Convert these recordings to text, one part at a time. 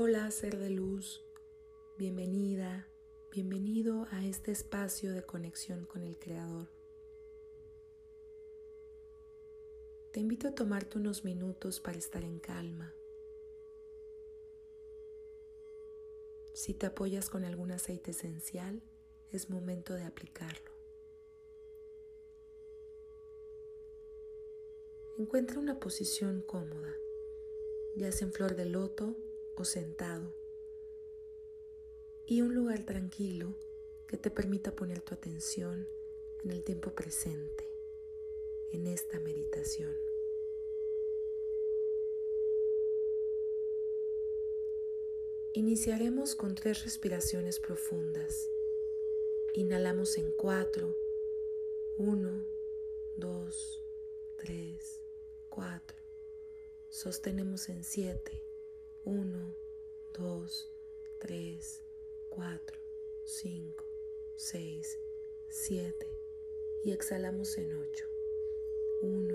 Hola, ser de luz, bienvenida, bienvenido a este espacio de conexión con el Creador. Te invito a tomarte unos minutos para estar en calma. Si te apoyas con algún aceite esencial, es momento de aplicarlo. Encuentra una posición cómoda, ya sea en flor de loto o sentado, y un lugar tranquilo que te permita poner tu atención en el tiempo presente, en esta meditación. Iniciaremos con tres respiraciones profundas. Inhalamos en cuatro. Uno, dos, tres, cuatro. Sostenemos en siete. 1, 2, 3, 4, 5, 6, 7 y exhalamos en 8. 1,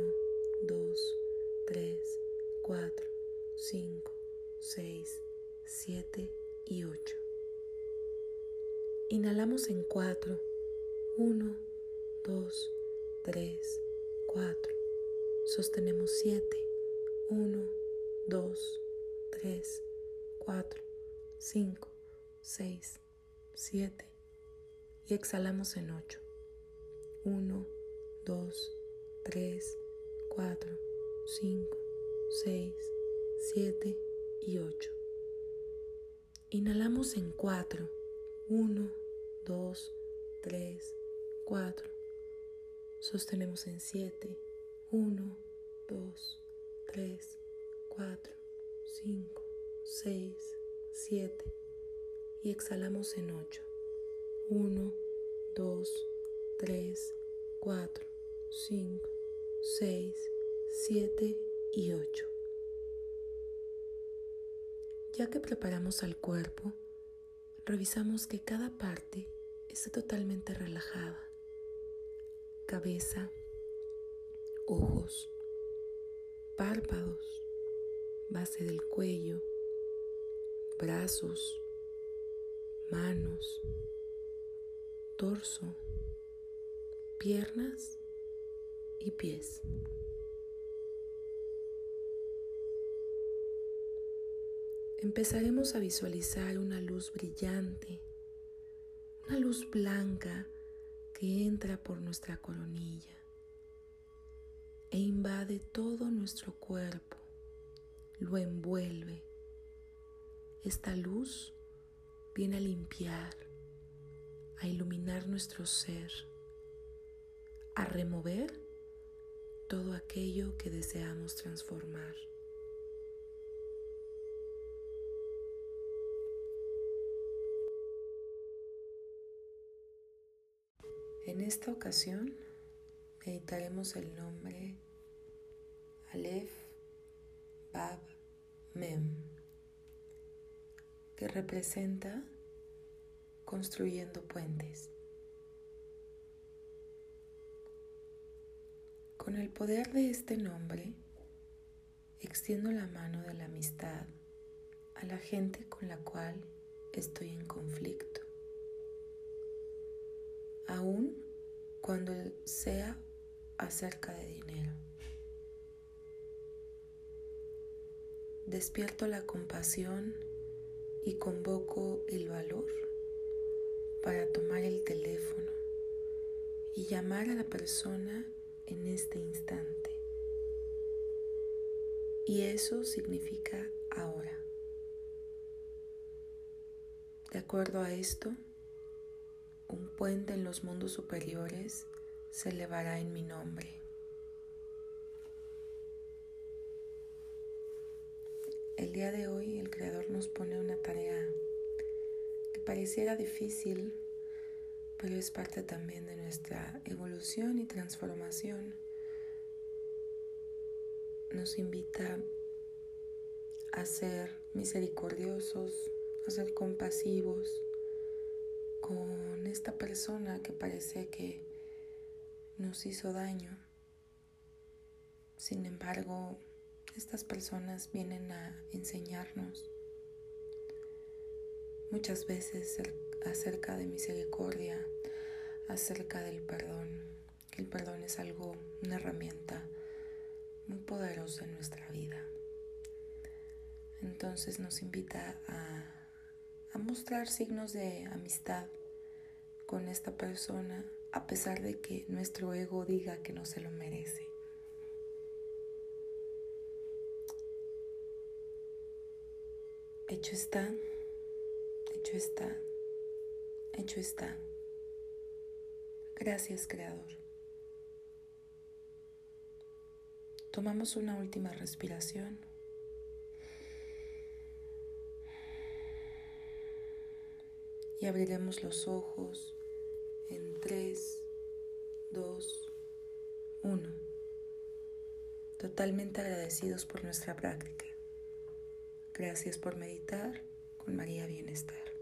2, 3, 4, 5, 6, 7 y 8. Inhalamos en 4. 1, 2, 3, 4. Sostenemos 7. 1, 2, 3, 4, 5, 6, 7 y exhalamos en 8. 1, 2, 3, 4, 5, 6, 7 y 8. Inhalamos en 4. 1, 2, 3, 4. Sostenemos en 7. 1, 2, 3, 4, 5, 6, 7 y exhalamos en 8. 1, 2, 3, 4, 5, 6, 7 y 8. Ya que preparamos al cuerpo, revisamos que cada parte esté totalmente relajada. Cabeza, ojos, párpados, base del cuello, brazos, manos, torso, piernas y pies. Empezaremos a visualizar una luz brillante, una luz blanca que entra por nuestra coronilla e invade todo nuestro cuerpo lo envuelve. Esta luz viene a limpiar, a iluminar nuestro ser, a remover todo aquello que deseamos transformar. En esta ocasión meditaremos el nombre Aleph Bab Mem, que representa construyendo puentes. Con el poder de este nombre, extiendo la mano de la amistad a la gente con la cual estoy en conflicto, aun cuando sea acerca de dinero. Despierto la compasión y convoco el valor para tomar el teléfono y llamar a la persona en este instante. Y eso significa ahora. De acuerdo a esto, un puente en los mundos superiores se elevará en mi nombre. El día de hoy el Creador nos pone una tarea que pareciera difícil, pero es parte también de nuestra evolución y transformación. Nos invita a ser misericordiosos, a ser compasivos con esta persona que parece que nos hizo daño. Sin embargo, estas personas vienen a enseñarnos muchas veces acerca de misericordia, acerca del perdón. El perdón es algo, una herramienta muy poderosa en nuestra vida. Entonces nos invita a, mostrar signos de amistad con esta persona a pesar de que nuestro ego diga que no se lo merece. Hecho está, hecho está, hecho está. Gracias, Creador. Tomamos una última respiración. Y abriremos los ojos en 3, 2, 1. Totalmente agradecidos por nuestra práctica. Gracias por meditar con María Bienestar.